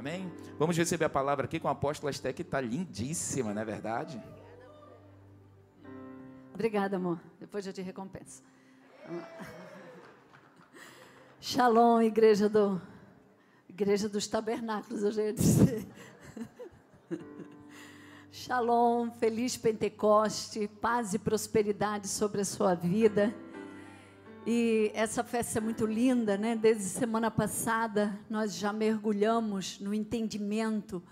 Amém? Vamos receber a palavra aqui com a apóstola Esté, que está lindíssima, não é verdade? Obrigada, amor. Depois eu te recompenso. Shalom, igreja do Igreja dos Tabernáculos, eu já ia dizer. Shalom, feliz Pentecoste, paz e prosperidade sobre a sua vida. E essa festa é muito linda, né? Desde semana passada nós já mergulhamos no entendimento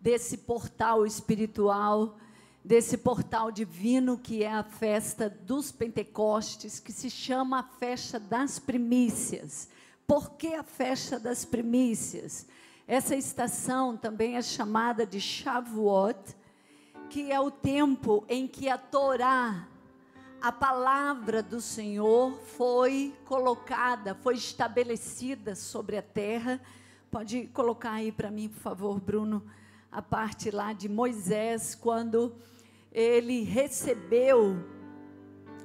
desse portal espiritual, desse portal divino que é a festa dos Pentecostes, que se chama a festa das primícias. Por que a festa das primícias? Essa estação também é chamada de Shavuot, que é o tempo em que a Torá a palavra do Senhor foi colocada, foi estabelecida sobre a terra. Pode colocar aí para mim, por favor, Bruno, a parte lá de Moisés, quando ele recebeu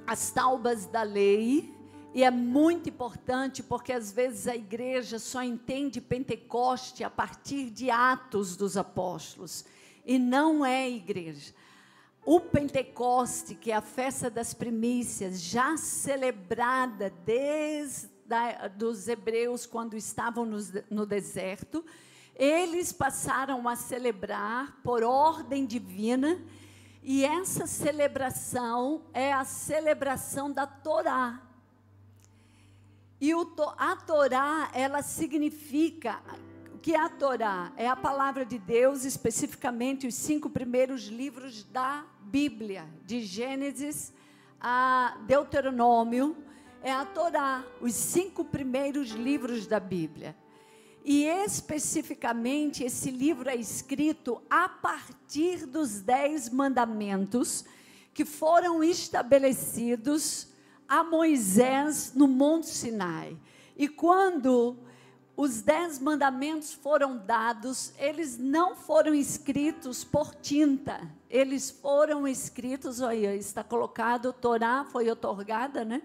as taubas da lei. E é muito importante porque às vezes a igreja só entende Pentecoste a partir de Atos dos Apóstolos. E não é igreja o Pentecoste, que é a festa das primícias, já celebrada desde da, dos hebreus quando estavam no, no deserto, eles passaram a celebrar por ordem divina, e essa celebração é a celebração da Torá. E o, a Torá, ela significa que é a Torá? É a palavra de Deus, especificamente os cinco primeiros livros da Bíblia, de Gênesis a Deuteronômio, é a Torá, os cinco primeiros livros da Bíblia. E especificamente esse livro é escrito a partir dos dez mandamentos que foram estabelecidos a Moisés no Monte Sinai. E quando os dez mandamentos foram dados, eles não foram escritos por tinta, eles foram escritos, olha, está colocado, Torá foi otorgada, né?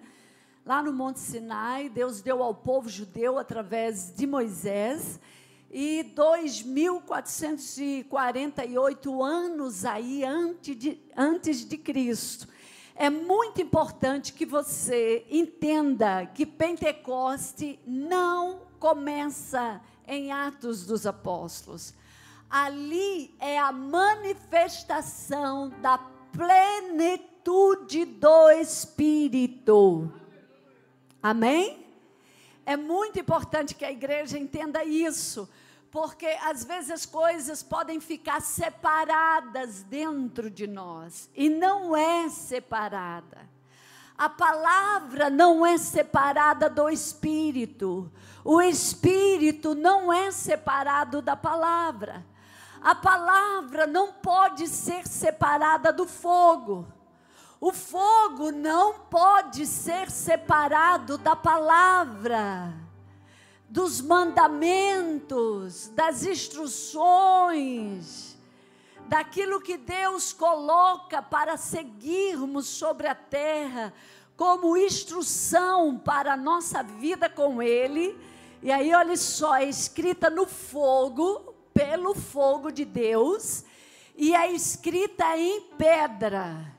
Lá no Monte Sinai, Deus deu ao povo judeu através de Moisés, e 2.448 anos aí antes de, antes de Cristo. É muito importante que você entenda que Pentecoste não começa em Atos dos Apóstolos. Ali é a manifestação da plenitude do Espírito. Amém? É muito importante que a igreja entenda isso, porque às vezes as coisas podem ficar separadas dentro de nós, e não é separada. A palavra não é separada do Espírito. O Espírito não é separado da palavra. A palavra não pode ser separada do fogo. O fogo não pode ser separado da palavra, dos mandamentos, das instruções daquilo que Deus coloca para seguirmos sobre a terra como instrução para a nossa vida com Ele. E aí, olha só, é escrita no fogo, pelo fogo de Deus, e é escrita em pedra.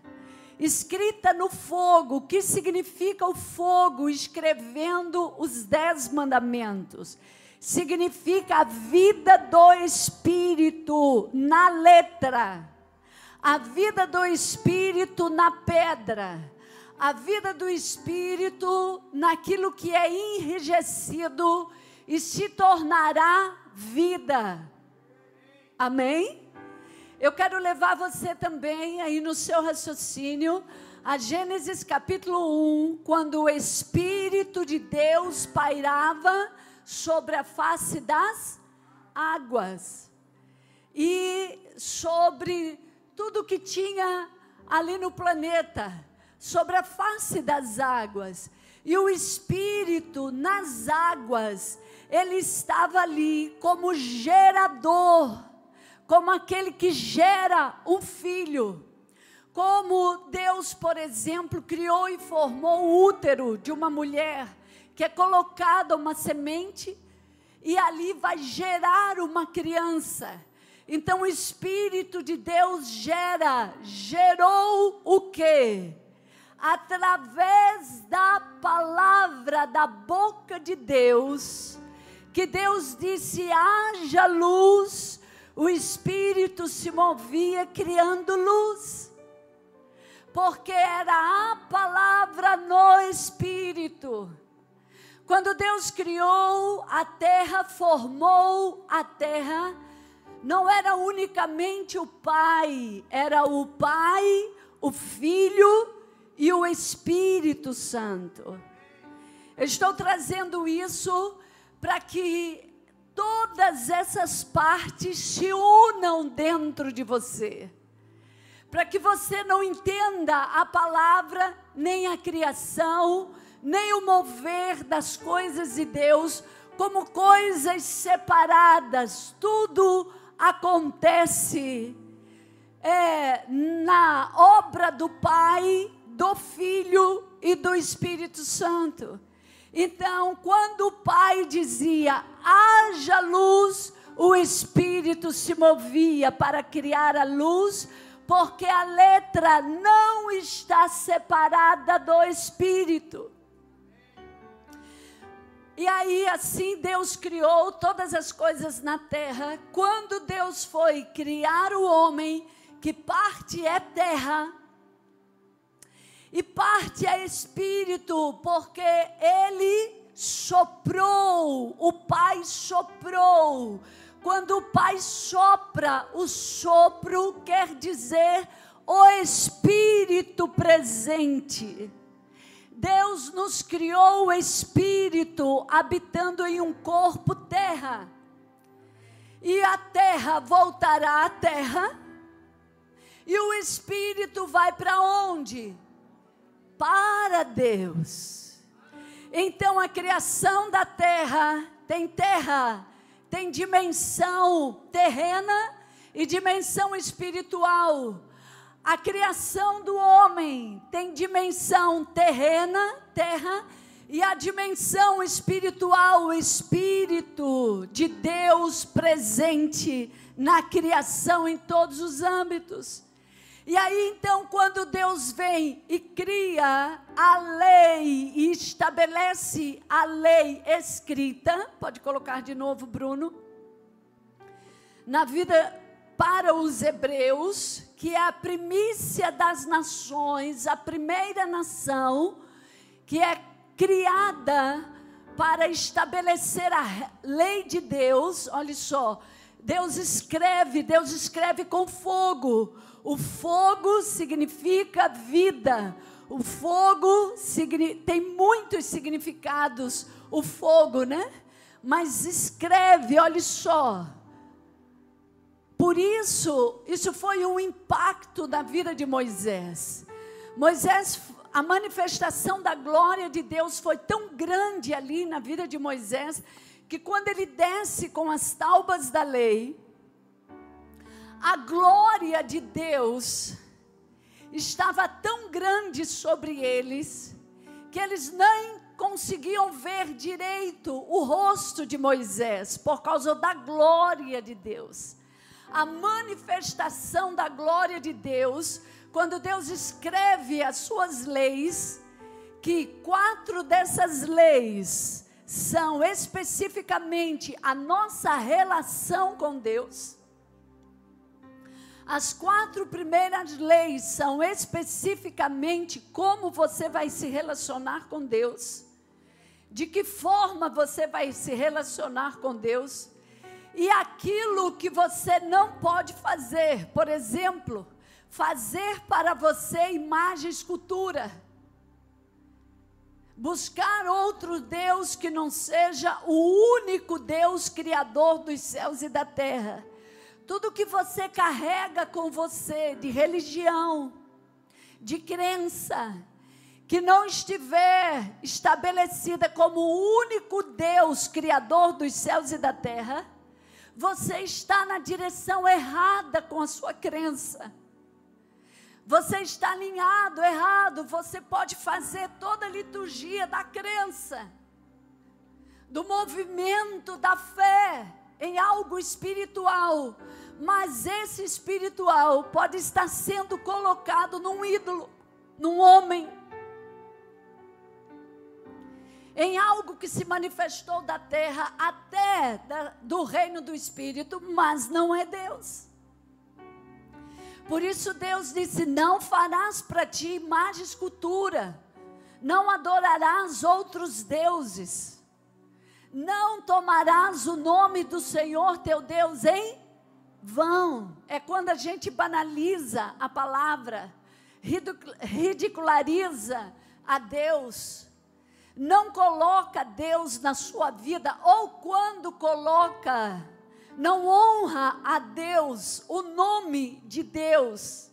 Escrita no fogo, o que significa o fogo? Escrevendo os dez mandamentos significa a vida do Espírito na letra, a vida do Espírito na pedra, a vida do Espírito naquilo que é enrijecido e se tornará vida. Amém? Eu quero levar você também aí no seu raciocínio a Gênesis capítulo 1, quando o Espírito de Deus pairava sobre a face das águas e sobre tudo que tinha ali no planeta, sobre a face das águas. E o Espírito nas águas, ele estava ali como gerador, como aquele que gera um filho. Como Deus, por exemplo, criou e formou o útero de uma mulher que é colocada uma semente e ali vai gerar uma criança. Então o Espírito de Deus gera, gerou o quê? Através da palavra da boca de Deus, que Deus disse: haja luz, o Espírito se movia criando luz. Porque era a palavra no Espírito. Quando Deus criou a terra, formou a terra, não era unicamente o Pai, era o Pai, o Filho e o Espírito Santo. Eu estou trazendo isso para que todas essas partes se unam dentro de você. Para que você não entenda a palavra, nem a criação, nem o mover das coisas de Deus como coisas separadas. Tudo acontece é, na obra do Pai, do Filho e do Espírito Santo. Então, quando o Pai dizia: haja luz, o Espírito se movia para criar a luz, porque a letra não está separada do Espírito. E aí, assim, Deus criou todas as coisas na terra. Quando Deus foi criar o homem, que parte é terra e parte é espírito, porque ele soprou, o Pai soprou. Quando o Pai sopra, o sopro quer dizer o Espírito presente. Deus nos criou o espírito habitando em um corpo terra. E a terra voltará à terra. E o espírito vai para onde? Para Deus. Então a criação da terra tem terra, tem dimensão terrena e dimensão espiritual. A criação do homem tem dimensão terrena, terra, e a dimensão espiritual, o Espírito de Deus presente na criação em todos os âmbitos. E aí então, quando Deus vem e cria a lei e estabelece a lei escrita, pode colocar de novo, Bruno, na vida para os hebreus, que é a primícia das nações, a primeira nação que é criada para estabelecer a lei de Deus. Olha só, Deus escreve, Deus escreve com fogo. O fogo significa vida. O fogo tem muitos significados, o fogo, né? Mas escreve, olha só. Por isso, isso foi um impacto da vida de Moisés. Moisés, a manifestação da glória de Deus foi tão grande ali na vida de Moisés, que quando ele desce com as taubas da lei, a glória de Deus estava tão grande sobre eles, que eles nem conseguiam ver direito o rosto de Moisés, por causa da glória de Deus a manifestação da glória de Deus, quando Deus escreve as suas leis, que quatro dessas leis são especificamente a nossa relação com Deus. As quatro primeiras leis são especificamente como você vai se relacionar com Deus, de que forma você vai se relacionar com Deus e aquilo que você não pode fazer, por exemplo, fazer para você imagem escultura. Buscar outro Deus que não seja o único Deus criador dos céus e da terra. Tudo que você carrega com você de religião, de crença, que não estiver estabelecida como o único Deus criador dos céus e da terra, você está na direção errada com a sua crença. Você está alinhado, errado. Você pode fazer toda a liturgia da crença. do movimento da fé em algo espiritual, mas esse espiritual pode estar sendo colocado num ídolo, num homem, em algo que se manifestou da terra até da, do reino do espírito, mas não é Deus. Por isso Deus disse: Não farás para ti imagem escultura, não adorarás outros deuses, não tomarás o nome do Senhor teu Deus em vão. É quando a gente banaliza a palavra, ridiculariza a Deus, não coloca Deus na sua vida, ou quando coloca, não honra a Deus, o nome de Deus.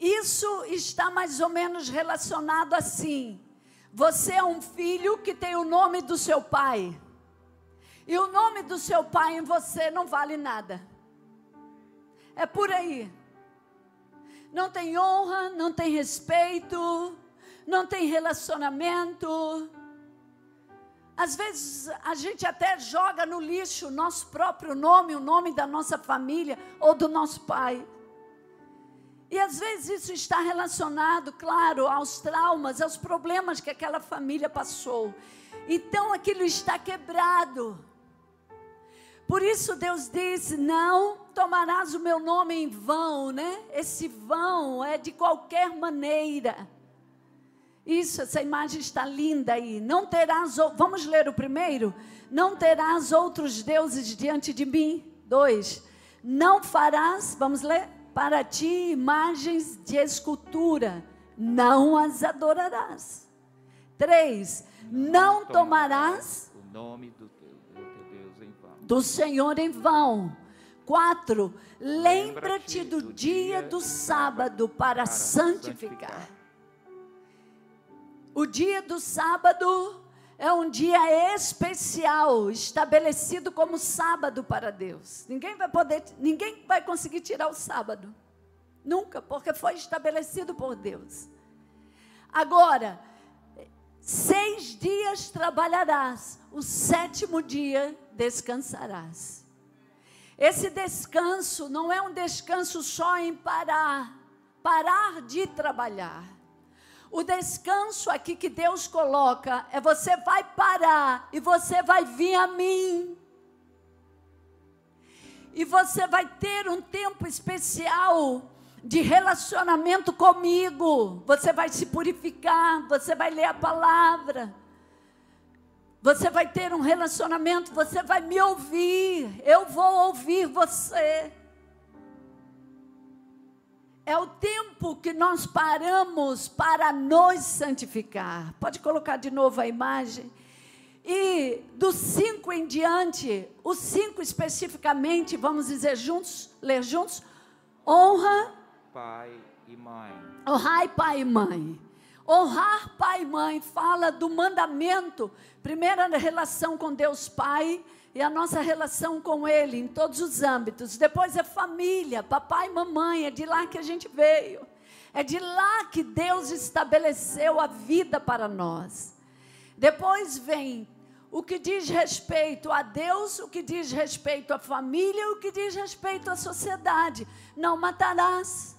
Isso está mais ou menos relacionado assim. Você é um filho que tem o nome do seu pai. E o nome do seu pai em você não vale nada. É por aí. Não tem honra, não tem respeito, não tem relacionamento. Às vezes a gente até joga no lixo o nosso próprio nome, o nome da nossa família ou do nosso pai. E às vezes isso está relacionado, claro, aos traumas, aos problemas que aquela família passou. Então aquilo está quebrado. Por isso Deus disse: Não tomarás o meu nome em vão, né? Esse vão é de qualquer maneira. Isso, essa imagem está linda aí. Não terás, vamos ler o primeiro? Não terás outros deuses diante de mim. Dois. Não farás, vamos ler? para ti imagens de escultura, não as adorarás. Três, não tomarás o nome do teu, do teu Deus em vão. Do Senhor em vão. Quatro, lembra-te do dia do sábado para santificar. O dia do sábado é um dia especial, estabelecido como sábado para Deus. Ninguém vai poder, ninguém vai conseguir tirar o sábado. Nunca, porque foi estabelecido por Deus. Agora, seis dias trabalharás, o sétimo dia descansarás. Esse descanso não é um descanso só em parar, parar de trabalhar o descanso aqui que Deus coloca é você vai parar e você vai vir a mim. E você vai ter um tempo especial de relacionamento comigo. Você vai se purificar, você vai ler a palavra. Você vai ter um relacionamento, você vai me ouvir. Eu vou ouvir você. É o tempo que nós paramos para nos santificar. Pode colocar de novo a imagem. E dos cinco em diante, os cinco especificamente, vamos dizer juntos, ler juntos: honra, pai e mãe. Honrar pai e mãe. Honrar pai e mãe fala do mandamento, primeiro na relação com Deus Pai e a nossa relação com Ele em todos os âmbitos. Depois é família, papai e mamãe, é de lá que a gente veio. É de lá que Deus estabeleceu a vida para nós. Depois vem o que diz respeito a Deus, o que diz respeito à família, o que diz respeito à sociedade. Não matarás,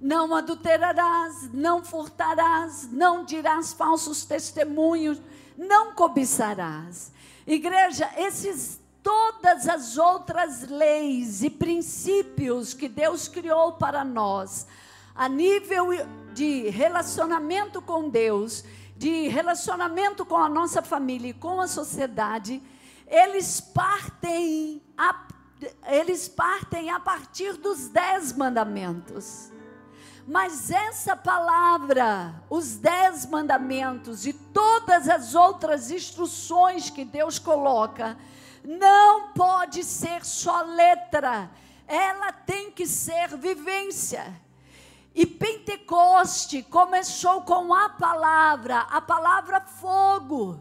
não adulterarás, não furtarás, não dirás falsos testemunhos, não cobiçarás. Igreja, esses todas as outras leis e princípios que Deus criou para nós, a nível de relacionamento com Deus, de relacionamento com a nossa família e com a sociedade, eles partem a, eles partem a partir dos dez mandamentos. Mas essa palavra, os dez mandamentos e todas as outras instruções que Deus coloca, não pode ser só letra, ela tem que ser vivência. E Pentecoste começou com a palavra, a palavra fogo.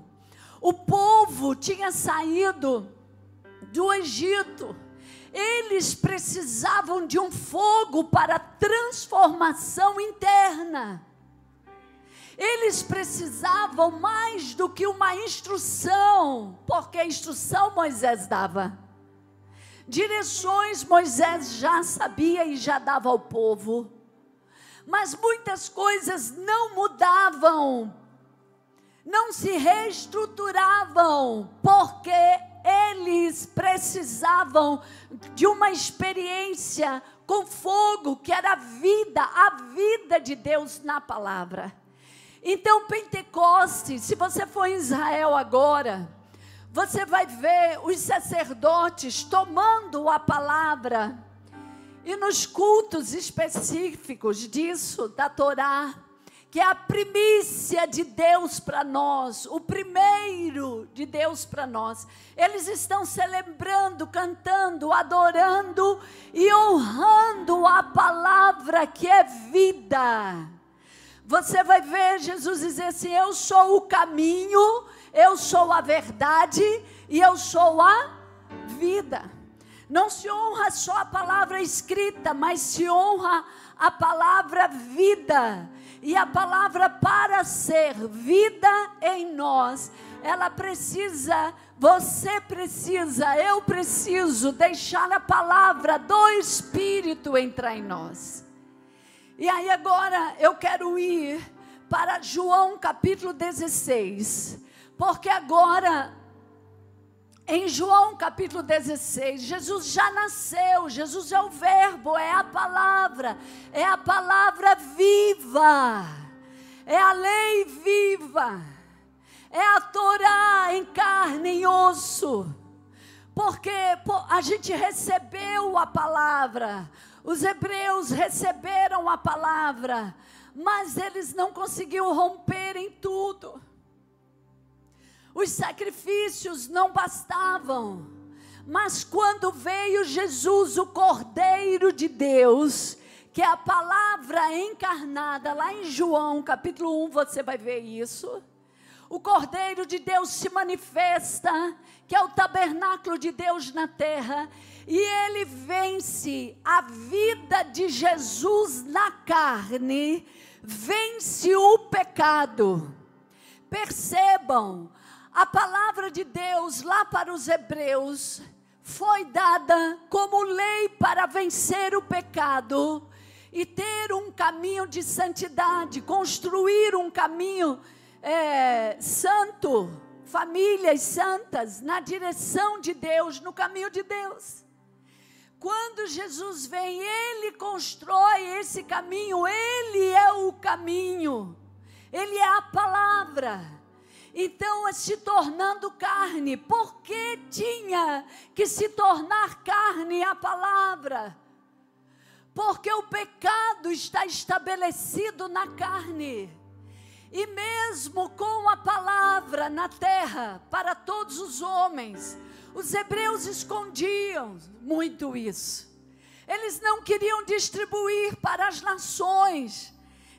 O povo tinha saído do Egito eles precisavam de um fogo para transformação interna. Eles precisavam mais do que uma instrução, porque a instrução Moisés dava. Direções Moisés já sabia e já dava ao povo. Mas muitas coisas não mudavam, não se reestruturavam, porque eles precisavam de uma experiência com fogo, que era a vida, a vida de Deus na palavra. Então, Pentecostes, se você for em Israel agora, você vai ver os sacerdotes tomando a palavra e nos cultos específicos disso, da Torá, que é a primícia de Deus para nós, o primeiro de Deus para nós. Eles estão celebrando, cantando, adorando e honrando a palavra que é vida. Você vai ver Jesus dizer assim: Eu sou o caminho, eu sou a verdade e eu sou a vida. Não se honra só a palavra escrita, mas se honra a palavra vida. E a palavra para ser vida em nós, ela precisa, você precisa, eu preciso deixar a palavra do Espírito entrar em nós. E aí agora eu quero ir para João capítulo 16, porque agora em João capítulo 16, Jesus já nasceu, Jesus é o Verbo, é a palavra, é a palavra viva, é a lei viva, é a Torá em carne e osso, porque a gente recebeu a palavra, os hebreus receberam a palavra, mas eles não conseguiram romper em tudo. Os sacrifícios não bastavam. Mas quando veio Jesus, o Cordeiro de Deus, que é a palavra encarnada, lá em João capítulo 1, você vai ver isso. O Cordeiro de Deus se manifesta, que é o tabernáculo de Deus na terra, e ele vence a vida de Jesus na carne, vence o pecado. Percebam, a palavra de Deus lá para os hebreus foi dada como lei para vencer o pecado e ter um caminho de santidade, construir um caminho é, santo famílias santas na direção de Deus, no caminho de Deus. Quando Jesus vem, Ele constrói esse caminho, Ele é o caminho, Ele é a palavra. Então, se tornando carne, por que tinha que se tornar carne a palavra? Porque o pecado está estabelecido na carne. E mesmo com a palavra na terra para todos os homens, os hebreus escondiam muito isso. Eles não queriam distribuir para as nações.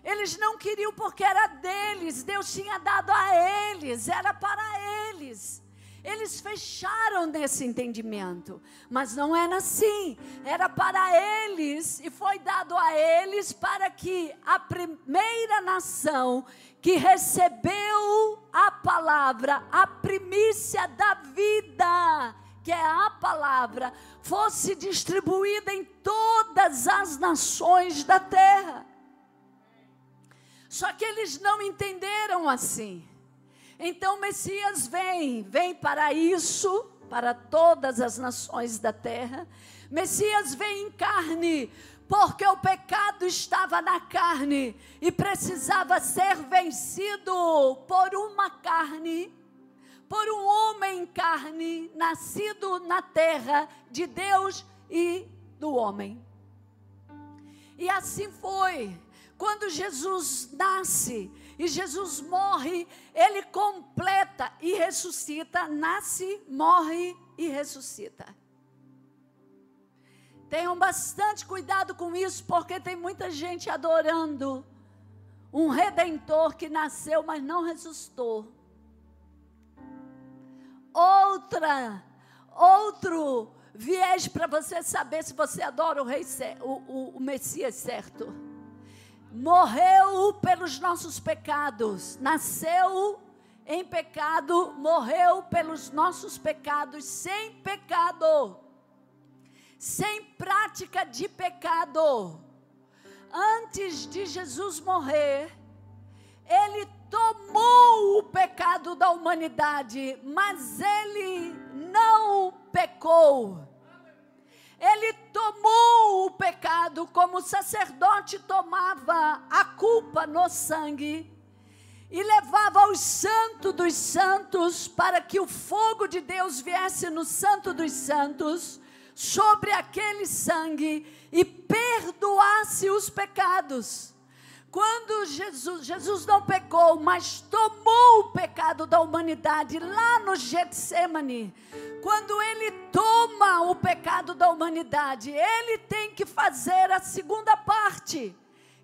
Eles não queriam porque era deles, Deus tinha dado a eles, era para eles. Eles fecharam nesse entendimento, mas não era assim. Era para eles e foi dado a eles para que a primeira nação que recebeu a palavra, a primícia da vida, que é a palavra, fosse distribuída em todas as nações da terra. Só que eles não entenderam assim. Então o Messias vem, vem para isso, para todas as nações da terra. Messias vem em carne, porque o pecado estava na carne e precisava ser vencido por uma carne, por um homem em carne, nascido na terra de Deus e do homem. E assim foi. Quando Jesus nasce e Jesus morre, ele completa e ressuscita, nasce, morre e ressuscita. Tenham bastante cuidado com isso, porque tem muita gente adorando um redentor que nasceu, mas não ressuscitou. Outra, outro viés para você saber se você adora o, rei, o, o, o Messias certo morreu pelos nossos pecados, nasceu em pecado, morreu pelos nossos pecados, sem pecado, sem prática de pecado. Antes de Jesus morrer, ele tomou o pecado da humanidade, mas ele não pecou. Ele tomou o pecado como o sacerdote tomava a culpa no sangue e levava ao santo dos santos para que o fogo de Deus viesse no santo dos santos sobre aquele sangue e perdoasse os pecados. Quando Jesus, Jesus não pecou, mas tomou o pecado da humanidade lá no Getsemane, quando ele toma o pecado da humanidade, ele tem que fazer a segunda parte,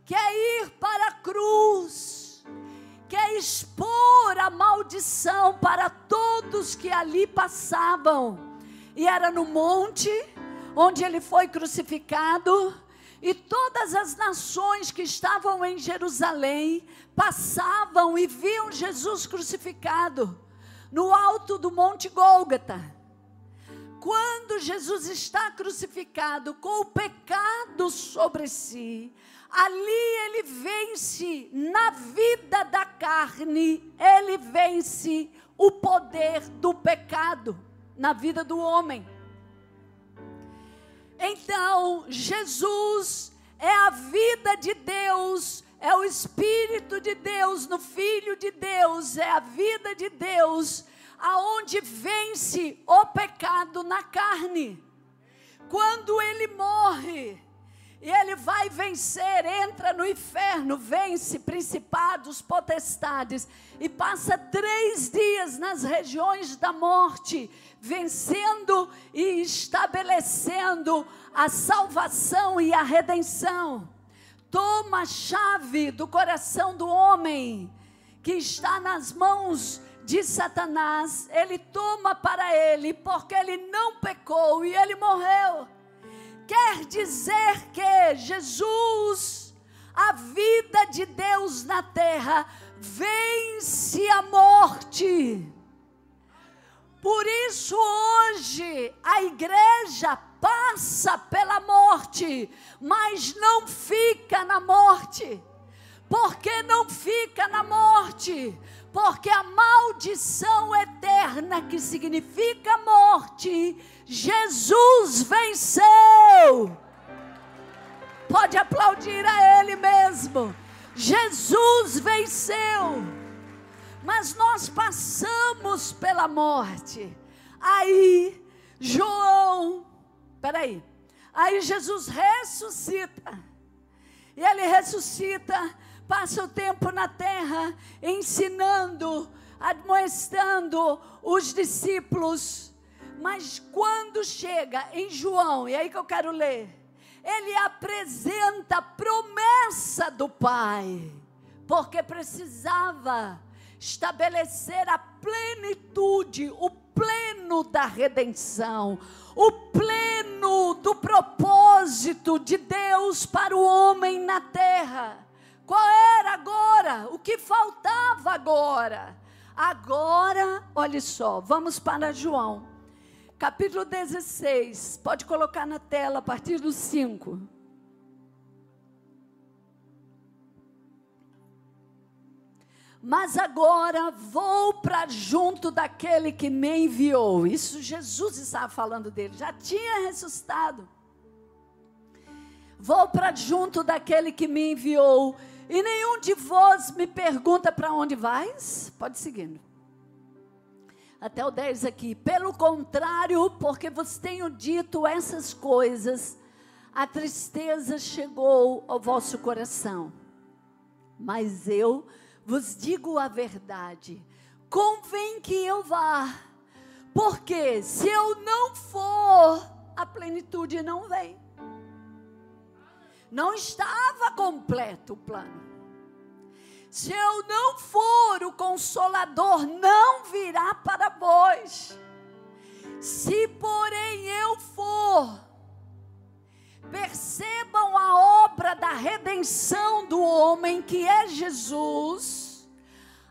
que é ir para a cruz, que é expor a maldição para todos que ali passavam. E era no monte onde ele foi crucificado e todas as nações que estavam em Jerusalém passavam e viam Jesus crucificado no alto do Monte Gólgota. Quando Jesus está crucificado com o pecado sobre si, ali ele vence na vida da carne, ele vence o poder do pecado na vida do homem. Então, Jesus é a vida de Deus, é o Espírito de Deus no Filho de Deus, é a vida de Deus, aonde vence o pecado na carne. Quando ele morre, e ele vai vencer, entra no inferno, vence principados, potestades, e passa três dias nas regiões da morte, vencendo e estabelecendo a salvação e a redenção. Toma a chave do coração do homem que está nas mãos de Satanás, ele toma para ele, porque ele não pecou e ele morreu. Quer dizer que Jesus, a vida de Deus na terra, vence a morte. Por isso, hoje, a igreja passa pela morte, mas não fica na morte. Por que não fica na morte? Porque a maldição eterna, que significa morte, Jesus venceu. Pode aplaudir a Ele mesmo. Jesus venceu mas nós passamos pela morte. Aí, João, peraí, aí Jesus ressuscita, e ele ressuscita, passa o tempo na terra, ensinando, admoestando os discípulos, mas quando chega em João, e aí que eu quero ler, ele apresenta a promessa do Pai, porque precisava estabelecer a plenitude, o pleno da redenção, o pleno do propósito de Deus para o homem na terra. Qual era agora? O que faltava agora? Agora, olhe só, vamos para João, capítulo 16. Pode colocar na tela a partir do 5. mas agora vou para junto daquele que me enviou. Isso Jesus estava falando dele, já tinha ressuscitado. Vou para junto daquele que me enviou, e nenhum de vós me pergunta para onde vais? Pode seguir. Até o 10 aqui. Pelo contrário, porque vos tenho dito essas coisas, a tristeza chegou ao vosso coração. Mas eu vos digo a verdade: convém que eu vá, porque se eu não for, a plenitude não vem. Não estava completo o plano. Se eu não for, o consolador não virá para vós. Se, porém, eu for, percebam a obra da redenção do homem que é Jesus,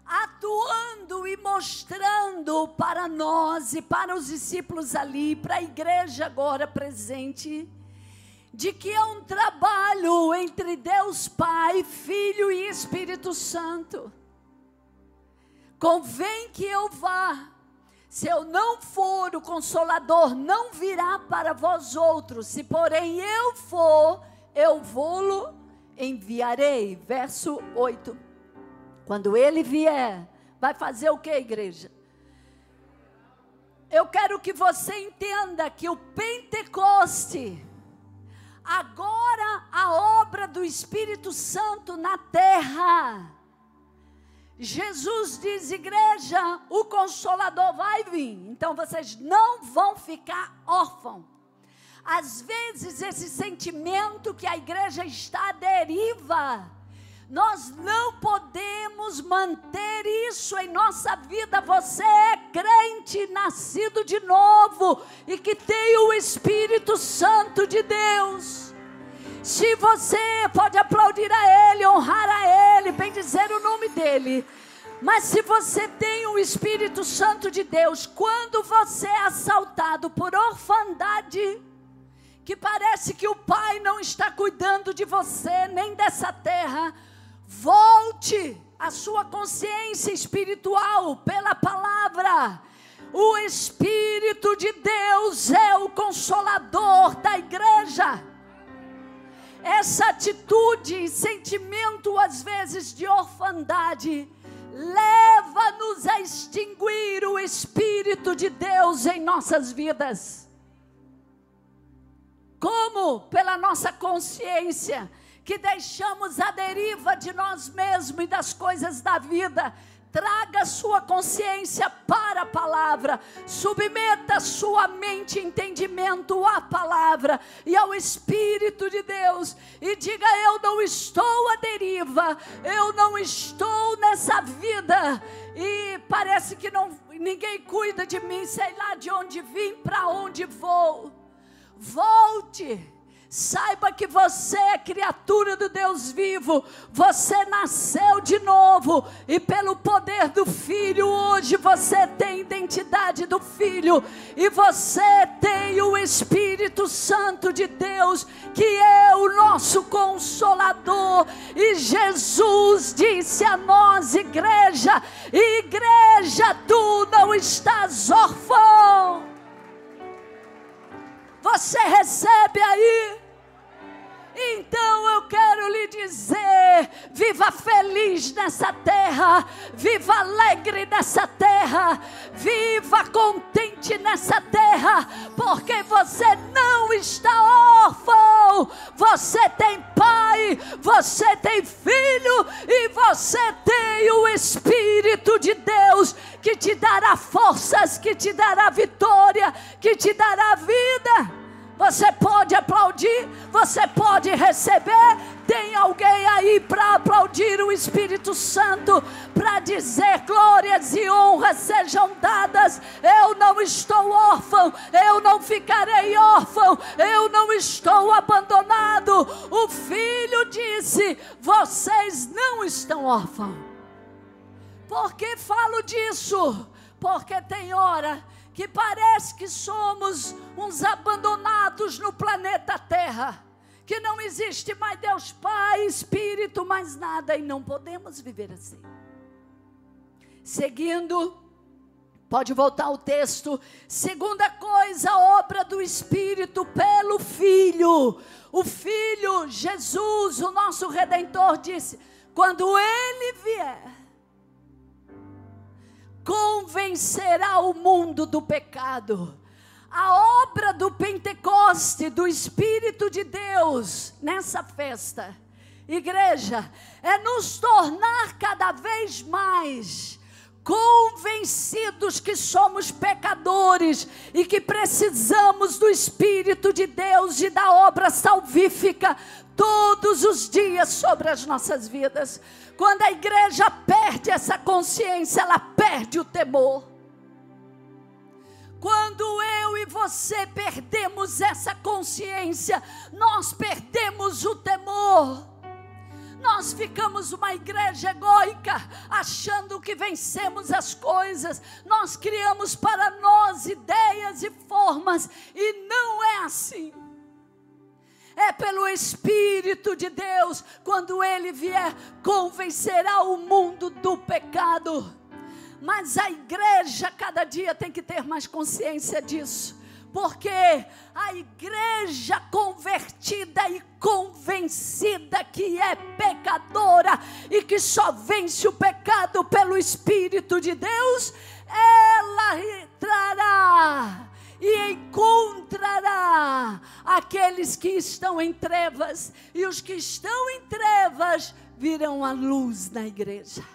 atuando e mostrando para nós e para os discípulos ali, para a igreja agora presente, de que é um trabalho entre Deus Pai, Filho e Espírito Santo. Convém que eu vá. Se eu não for, o consolador não virá para vós outros. Se porém eu for, eu vou-lo enviarei. Verso 8. Quando ele vier, vai fazer o que, igreja? Eu quero que você entenda que o Pentecoste, agora a obra do Espírito Santo na terra, Jesus diz, igreja, o consolador vai vir. Então vocês não vão ficar órfãos. Às vezes esse sentimento que a igreja está deriva, nós não podemos manter isso em nossa vida. Você é crente, nascido de novo e que tem o Espírito Santo de Deus. Se você pode aplaudir a Ele, honrar a Ele, bem dizer o nome dEle. Mas se você tem o Espírito Santo de Deus, quando você é assaltado por orfandade, que parece que o Pai não está cuidando de você, nem dessa terra, volte a sua consciência espiritual pela palavra. O Espírito de Deus é o consolador da igreja. Essa atitude, sentimento às vezes de orfandade, leva-nos a extinguir o Espírito de Deus em nossas vidas. Como? Pela nossa consciência, que deixamos a deriva de nós mesmos e das coisas da vida. Traga sua consciência para a palavra, submeta sua mente e entendimento à palavra e ao Espírito de Deus, e diga: Eu não estou à deriva, eu não estou nessa vida, e parece que não, ninguém cuida de mim, sei lá de onde vim, para onde vou. Volte. Saiba que você é criatura do Deus vivo, você nasceu de novo, e pelo poder do Filho, hoje você tem identidade do Filho, e você tem o Espírito Santo de Deus, que é o nosso consolador, e Jesus disse a nós, igreja: Igreja, tu não estás órfão. Você recebe aí? Então eu quero lhe dizer: viva feliz nessa terra, viva alegre nessa terra, viva contente nessa terra, porque você não está órfão, você tem pai, você tem filho e você tem o Espírito de Deus que te dará forças, que te dará vitória, que te dará vida. Você pode aplaudir, você pode receber. Tem alguém aí para aplaudir o Espírito Santo, para dizer glórias e honras sejam dadas. Eu não estou órfão, eu não ficarei órfão, eu não estou abandonado. O filho disse: Vocês não estão órfãos. Por que falo disso? Porque tem hora que parece que somos uns abandonados no planeta Terra, que não existe mais Deus Pai, Espírito, mais nada, e não podemos viver assim. Seguindo, pode voltar ao texto. Segunda coisa, obra do Espírito pelo Filho. O Filho, Jesus, o nosso Redentor, disse: quando Ele vier, convencerá o mundo do pecado. A obra do Pentecoste, do Espírito de Deus, nessa festa, igreja, é nos tornar cada vez mais convencidos que somos pecadores e que precisamos do Espírito de Deus e da obra salvífica todos os dias sobre as nossas vidas. Quando a igreja perde essa consciência, ela perde o temor. Quando eu e você perdemos essa consciência, nós perdemos o temor. Nós ficamos uma igreja egóica, achando que vencemos as coisas. Nós criamos para nós ideias e formas, e não é assim. É pelo Espírito de Deus, quando Ele vier, convencerá o mundo do pecado. Mas a igreja cada dia tem que ter mais consciência disso porque a igreja convertida e convencida que é pecadora e que só vence o pecado pelo Espírito de Deus, ela entrará e encontrará aqueles que estão em trevas, e os que estão em trevas virão a luz na igreja.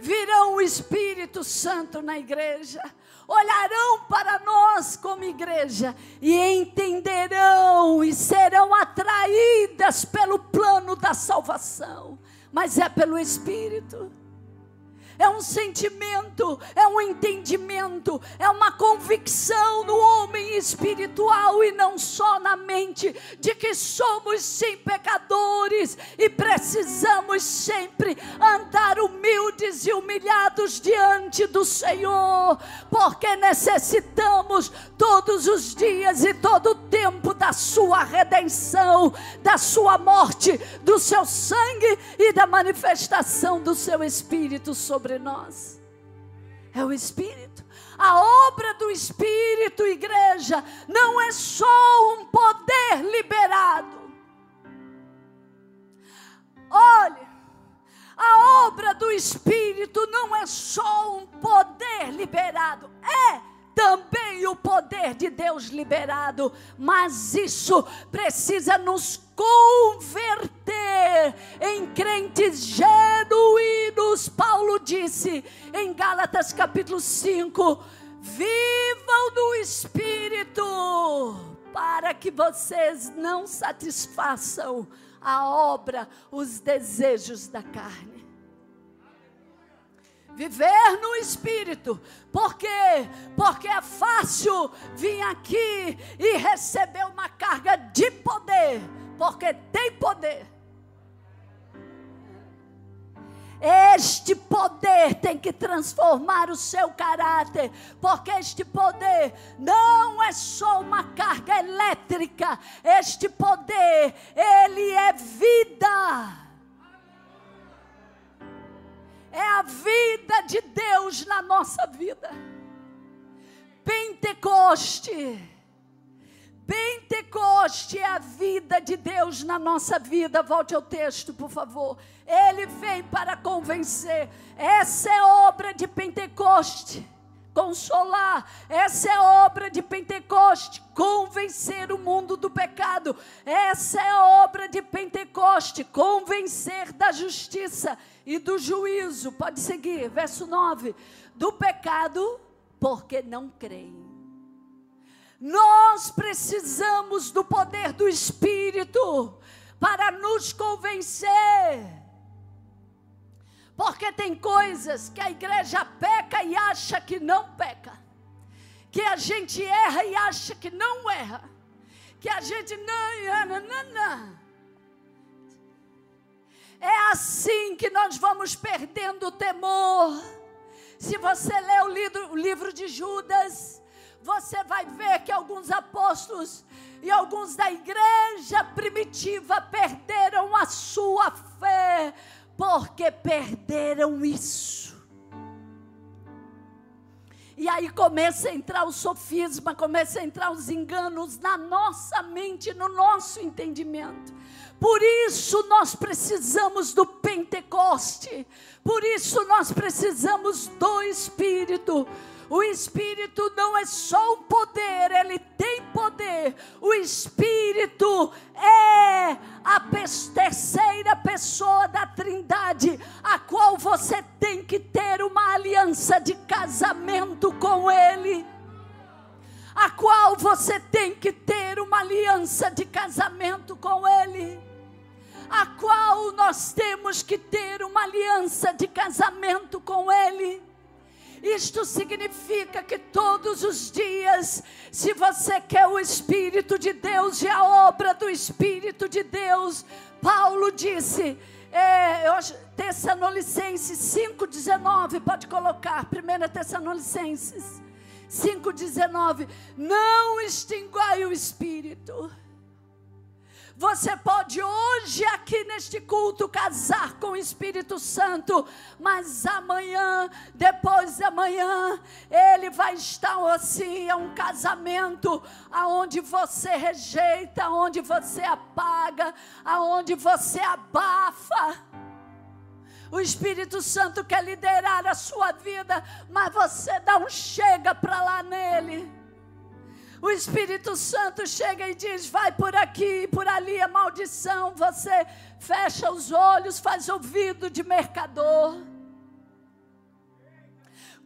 Virão o Espírito Santo na igreja, olharão para nós como igreja e entenderão e serão atraídas pelo plano da salvação, mas é pelo Espírito é um sentimento, é um entendimento, é uma convicção no homem espiritual e não só na mente, de que somos sim pecadores e precisamos sempre andar humildes e humilhados diante do Senhor, porque necessitamos todos os dias e todo o tempo da Sua redenção, da Sua morte, do Seu sangue e da manifestação do Seu Espírito sobre sobre nós. É o Espírito. A obra do Espírito, igreja, não é só um poder liberado. Olha, a obra do Espírito não é só um poder liberado, é também o poder de Deus liberado, mas isso precisa nos converter em crentes genuínos. Paulo disse em Gálatas capítulo 5: vivam no Espírito, para que vocês não satisfaçam a obra, os desejos da carne viver no espírito. Por quê? Porque é fácil vir aqui e receber uma carga de poder, porque tem poder. Este poder tem que transformar o seu caráter, porque este poder não é só uma carga elétrica, este poder, ele é vida é a vida de Deus na nossa vida. Pentecoste. Pentecoste é a vida de Deus na nossa vida. Volte ao texto, por favor. Ele vem para convencer. Essa é obra de Pentecoste. Consolar, essa é obra de Pentecoste. Convencer o mundo do pecado, essa é obra de Pentecoste. Convencer da justiça, e do juízo, pode seguir, verso 9: do pecado, porque não creem. Nós precisamos do poder do Espírito para nos convencer. Porque tem coisas que a igreja peca e acha que não peca, que a gente erra e acha que não erra, que a gente não, não, não, não. É assim que nós vamos perdendo o temor. Se você ler o livro, o livro de Judas, você vai ver que alguns apóstolos e alguns da igreja primitiva perderam a sua fé, porque perderam isso. E aí começa a entrar o sofisma, começa a entrar os enganos na nossa mente, no nosso entendimento. Por isso nós precisamos do Pentecoste. Por isso nós precisamos do Espírito. O Espírito não é só um poder, ele tem poder. O Espírito é a terceira pessoa da Trindade, a qual você tem que ter uma aliança de casamento com Ele. A qual você tem que ter uma aliança de casamento com Ele a qual nós temos que ter uma aliança de casamento com Ele. Isto significa que todos os dias, se você quer o Espírito de Deus e a obra do Espírito de Deus, Paulo disse: É, Tessalonicenses 5,19, pode colocar, 1 Tessalonicenses 5,19. Não extinguai o espírito. Você pode hoje, aqui neste culto, casar com o Espírito Santo, mas amanhã, depois de amanhã, ele vai estar assim, é um casamento aonde você rejeita, aonde você apaga, aonde você abafa. O Espírito Santo quer liderar a sua vida, mas você um chega para lá nele. O Espírito Santo chega e diz: vai por aqui, por ali a maldição. Você fecha os olhos, faz ouvido de mercador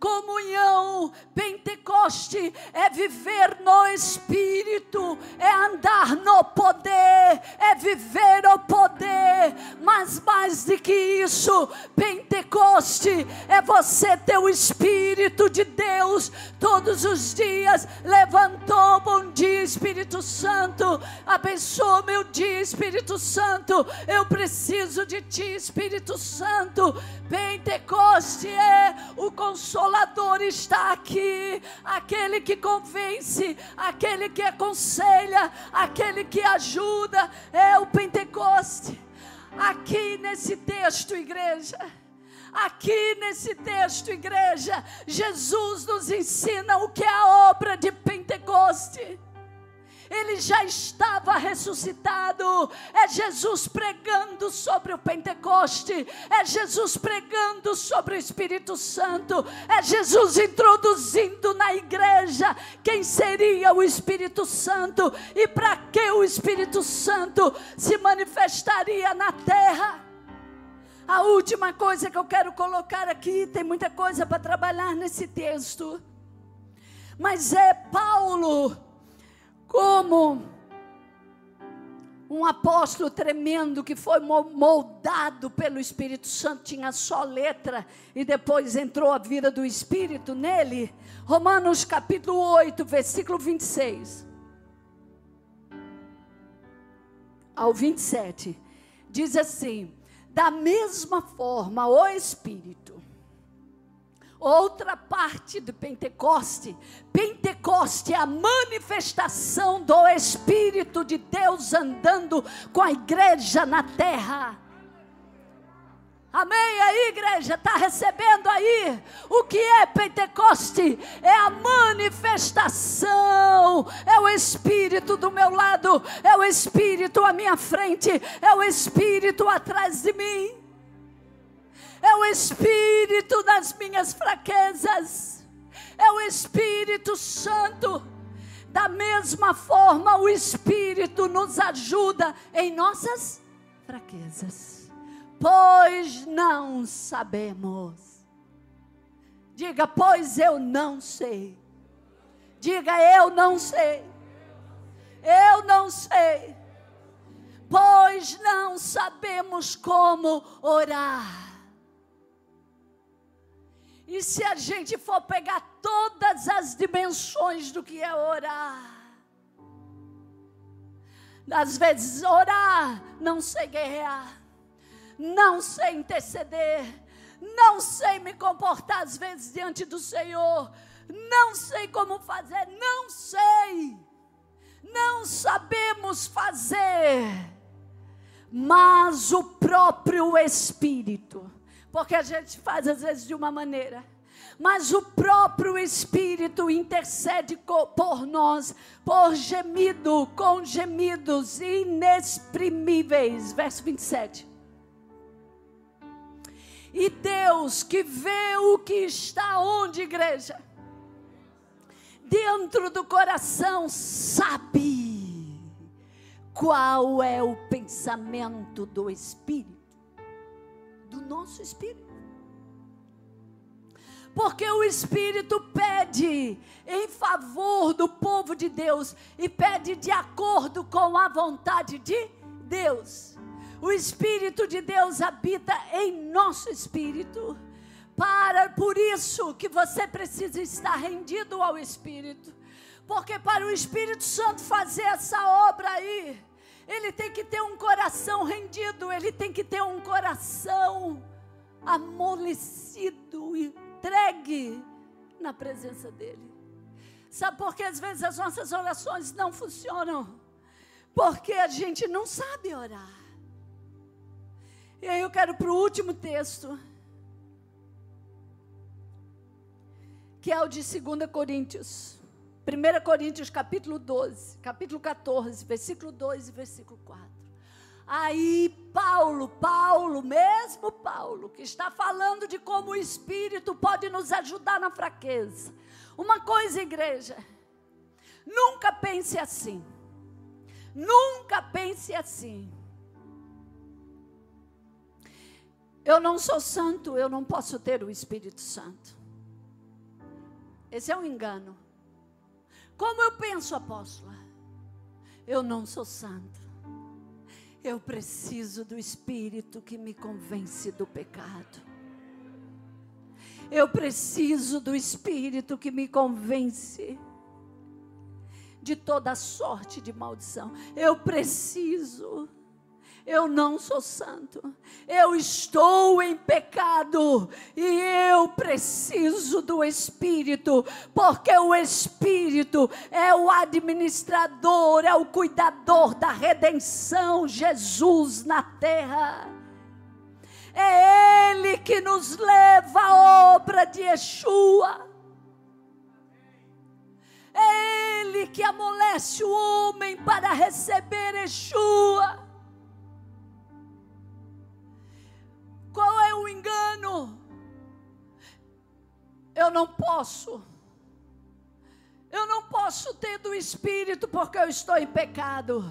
comunhão, Pentecoste é viver no Espírito, é andar no poder, é viver o poder, mas mais do que isso, Pentecoste é você ter o Espírito de Deus todos os dias. Levantou, bom dia, Espírito Santo, abençoa meu dia, Espírito Santo. Eu preciso de Ti, Espírito Santo. Pentecoste é o consolo Consolador está aqui, aquele que convence, aquele que aconselha, aquele que ajuda, é o Pentecoste. Aqui nesse texto, igreja. Aqui nesse texto, igreja, Jesus nos ensina o que é a obra de Pentecoste ele já estava ressuscitado. É Jesus pregando sobre o Pentecoste, é Jesus pregando sobre o Espírito Santo, é Jesus introduzindo na igreja quem seria o Espírito Santo e para que o Espírito Santo se manifestaria na terra. A última coisa que eu quero colocar aqui, tem muita coisa para trabalhar nesse texto, mas é Paulo como um apóstolo tremendo que foi moldado pelo Espírito Santo, tinha só letra e depois entrou a vida do Espírito nele. Romanos capítulo 8, versículo 26 ao 27, diz assim: Da mesma forma, o Espírito Outra parte do Pentecoste. Pentecoste é a manifestação do Espírito de Deus andando com a igreja na terra. Amém? Aí, igreja, está recebendo aí? O que é Pentecoste? É a manifestação, é o Espírito do meu lado, é o Espírito à minha frente, é o Espírito atrás de mim é o Espírito das minhas fraquezas, é o Espírito Santo. Da mesma forma, o Espírito nos ajuda em nossas fraquezas, pois não sabemos. Diga, pois eu não sei. Diga, eu não sei. Eu não sei. Pois não sabemos como orar. E se a gente for pegar todas as dimensões do que é orar, às vezes orar, não sei guerrear, não sei interceder, não sei me comportar às vezes diante do Senhor, não sei como fazer, não sei, não sabemos fazer, mas o próprio Espírito porque a gente faz às vezes de uma maneira, mas o próprio Espírito intercede por nós, por gemido, com gemidos inexprimíveis. Verso 27. E Deus que vê o que está onde, igreja? Dentro do coração, sabe qual é o pensamento do Espírito nosso espírito. Porque o Espírito pede em favor do povo de Deus e pede de acordo com a vontade de Deus. O Espírito de Deus habita em nosso espírito. Para por isso que você precisa estar rendido ao Espírito. Porque para o Espírito Santo fazer essa obra aí, Ele tem que ter um coração rendido, ele tem que ter um coração amolecido, entregue na presença dele. Sabe por que às vezes as nossas orações não funcionam? Porque a gente não sabe orar. E aí eu quero para o último texto, que é o de 2 Coríntios. 1 Coríntios capítulo 12, capítulo 14, versículo 2 e versículo 4. Aí Paulo, Paulo, mesmo Paulo, que está falando de como o Espírito pode nos ajudar na fraqueza. Uma coisa, igreja, nunca pense assim. Nunca pense assim. Eu não sou santo, eu não posso ter o Espírito Santo. Esse é um engano. Como eu penso, apóstola? Eu não sou santo. Eu preciso do Espírito que me convence do pecado. Eu preciso do Espírito que me convence de toda sorte de maldição. Eu preciso eu não sou santo, eu estou em pecado e eu preciso do Espírito, porque o Espírito é o administrador, é o cuidador da redenção, Jesus na terra. É Ele que nos leva à obra de Yeshua. É Ele que amolece o homem para receber Yeshua. Qual é o engano? Eu não posso. Eu não posso ter do Espírito porque eu estou em pecado.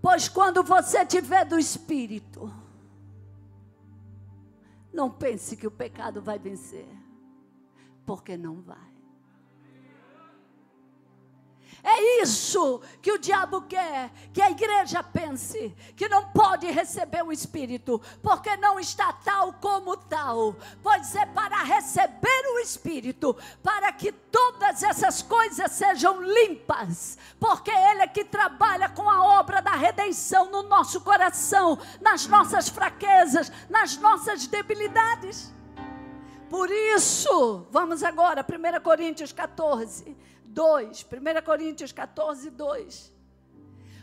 Pois quando você tiver do Espírito, não pense que o pecado vai vencer, porque não vai. É isso que o diabo quer, que a igreja pense, que não pode receber o Espírito, porque não está tal como tal. Pois é para receber o Espírito, para que todas essas coisas sejam limpas, porque Ele é que trabalha com a obra da redenção no nosso coração, nas nossas fraquezas, nas nossas debilidades. Por isso, vamos agora, 1 Coríntios 14. 2, 1 Coríntios 14, 2.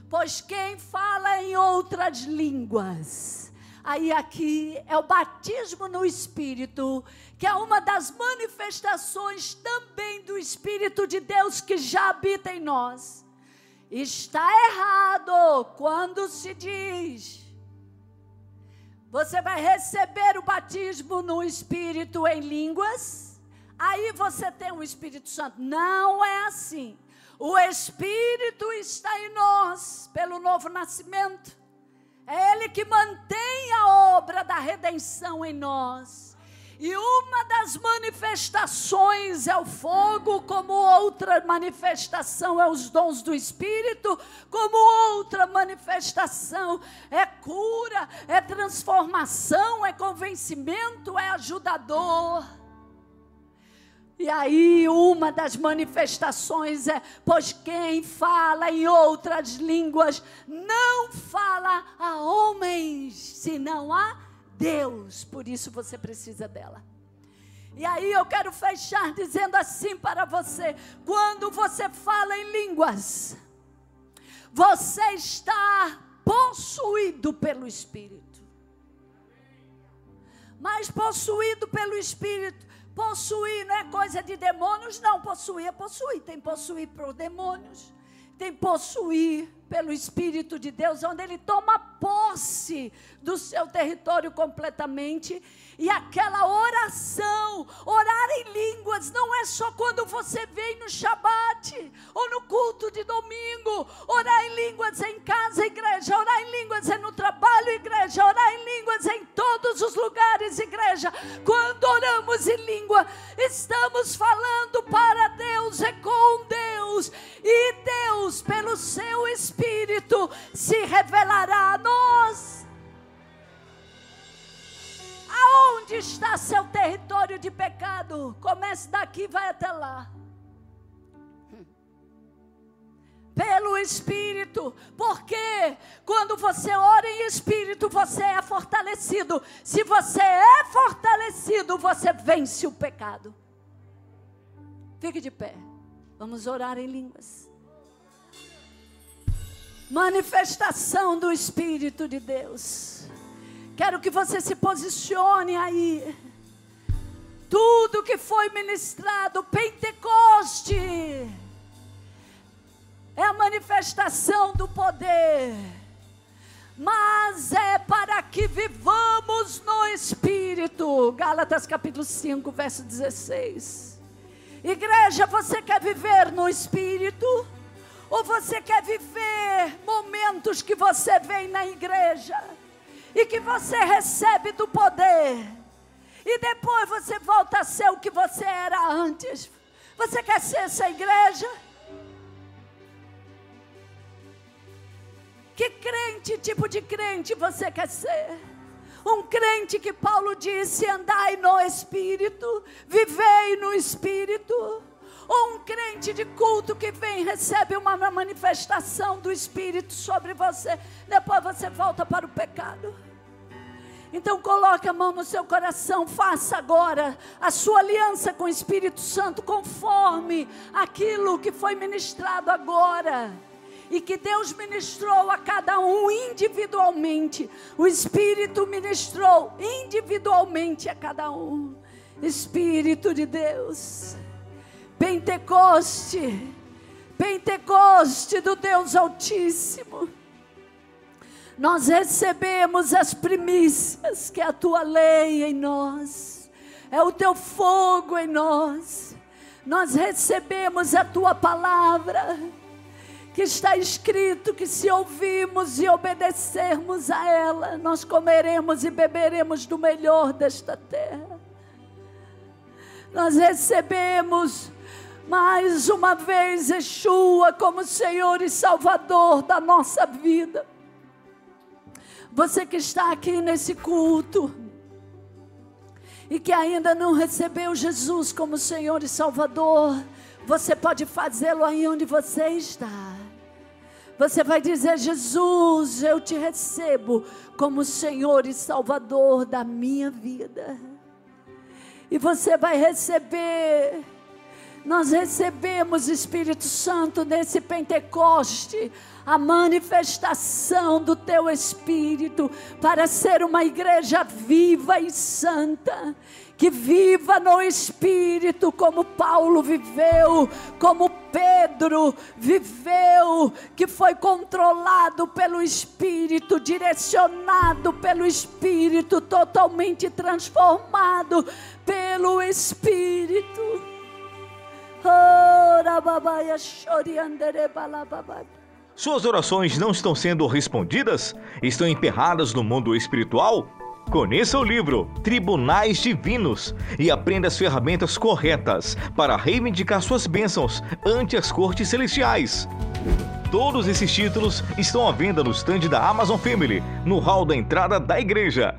Pois quem fala em outras línguas, aí aqui é o batismo no Espírito, que é uma das manifestações também do Espírito de Deus que já habita em nós. Está errado quando se diz. Você vai receber o batismo no Espírito em línguas aí você tem o Espírito Santo. Não é assim. O Espírito está em nós pelo novo nascimento. É Ele que mantém a obra da redenção em nós. E uma das manifestações é o fogo, como outra manifestação é os dons do Espírito, como outra manifestação é cura, é transformação, é convencimento, é ajudador. E aí, uma das manifestações é: pois quem fala em outras línguas não fala a homens, senão a Deus. Por isso você precisa dela. E aí eu quero fechar dizendo assim para você: quando você fala em línguas, você está possuído pelo Espírito. Mas possuído pelo Espírito Possuir não é coisa de demônios, não. Possuir é possuir. Tem possuir por demônios, tem possuir pelo Espírito de Deus, onde ele toma posse do seu território completamente e aquela oração, orar em línguas, não é só quando você vem no Shabat ou no culto de domingo. Orar em línguas em casa, igreja. Orar em línguas é no trabalho, igreja. Orar em línguas em todos os lugares, igreja. Quando oramos em língua, estamos falando para Deus, é com Deus. E Deus, pelo seu Espírito, se revelará a nós. Aonde está seu território de pecado? Comece daqui, vai até lá. pelo Espírito, porque quando você ora em Espírito, você é fortalecido. Se você é fortalecido, você vence o pecado. Fique de pé, vamos orar em línguas. Manifestação do Espírito de Deus. Quero que você se posicione aí. Tudo que foi ministrado, Pentecoste é a manifestação do poder, mas é para que vivamos no Espírito. Gálatas capítulo 5, verso 16. Igreja, você quer viver no Espírito? Ou você quer viver momentos que você vem na igreja e que você recebe do poder e depois você volta a ser o que você era antes? Você quer ser essa igreja? Que crente, tipo de crente você quer ser? Um crente que Paulo disse: andai no Espírito, vivei no Espírito. Ou um crente de culto que vem, recebe uma manifestação do Espírito sobre você, depois você volta para o pecado. Então coloque a mão no seu coração, faça agora a sua aliança com o Espírito Santo conforme aquilo que foi ministrado agora e que Deus ministrou a cada um individualmente. O Espírito ministrou individualmente a cada um. Espírito de Deus, Pentecoste, Pentecoste do Deus Altíssimo. Nós recebemos as primícias, que é a tua lei em nós, é o teu fogo em nós. Nós recebemos a tua palavra que está escrito que se ouvirmos e obedecermos a ela, nós comeremos e beberemos do melhor desta terra. Nós recebemos mais uma vez Yeshua como Senhor e Salvador da nossa vida. Você que está aqui nesse culto e que ainda não recebeu Jesus como Senhor e Salvador, você pode fazê-lo aí onde você está. Você vai dizer: Jesus, eu te recebo como Senhor e Salvador da minha vida. E você vai receber. Nós recebemos Espírito Santo nesse Pentecoste, a manifestação do teu Espírito para ser uma igreja viva e santa que viva no Espírito, como Paulo viveu, como Pedro viveu, que foi controlado pelo Espírito, direcionado pelo Espírito, totalmente transformado pelo Espírito. Suas orações não estão sendo respondidas? Estão emperradas no mundo espiritual? Conheça o livro Tribunais Divinos e aprenda as ferramentas corretas para reivindicar suas bênçãos ante as cortes celestiais. Todos esses títulos estão à venda no stand da Amazon Family, no hall da entrada da igreja.